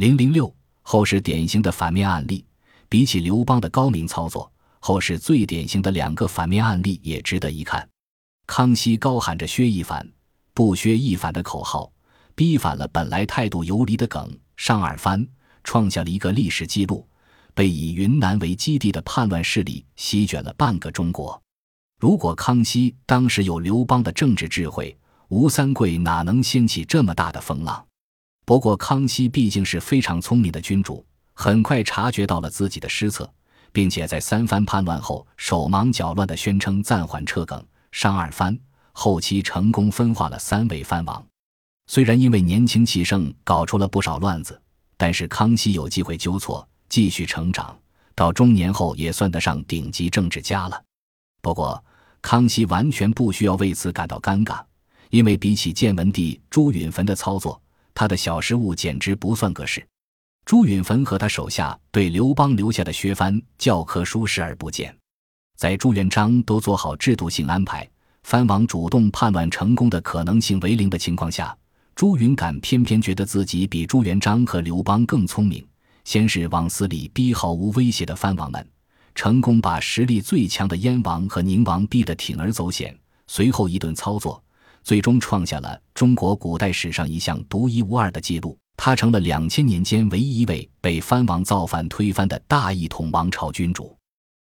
零零六后世典型的反面案例，比起刘邦的高明操作，后世最典型的两个反面案例也值得一看。康熙高喊着“削一反，不削一反”的口号，逼反了本来态度游离的耿尚二藩，创下了一个历史记录。被以云南为基地的叛乱势力席卷了半个中国。如果康熙当时有刘邦的政治智慧，吴三桂哪能掀起这么大的风浪？不过，康熙毕竟是非常聪明的君主，很快察觉到了自己的失策，并且在三藩叛乱后手忙脚乱地宣称暂缓撤耿上二藩，后期成功分化了三位藩王。虽然因为年轻气盛搞出了不少乱子，但是康熙有机会纠错。继续成长，到中年后也算得上顶级政治家了。不过，康熙完全不需要为此感到尴尬，因为比起建文帝朱允炆的操作，他的小失误简直不算个事。朱允炆和他手下对刘邦留下的削藩教科书视而不见，在朱元璋都做好制度性安排，藩王主动叛乱成功的可能性为零的情况下，朱允感偏偏觉得自己比朱元璋和刘邦更聪明。先是往死里逼毫无威胁的藩王们，成功把实力最强的燕王和宁王逼得铤而走险。随后一顿操作，最终创下了中国古代史上一项独一无二的记录。他成了两千年间唯一一位被藩王造反推翻的大一统王朝君主。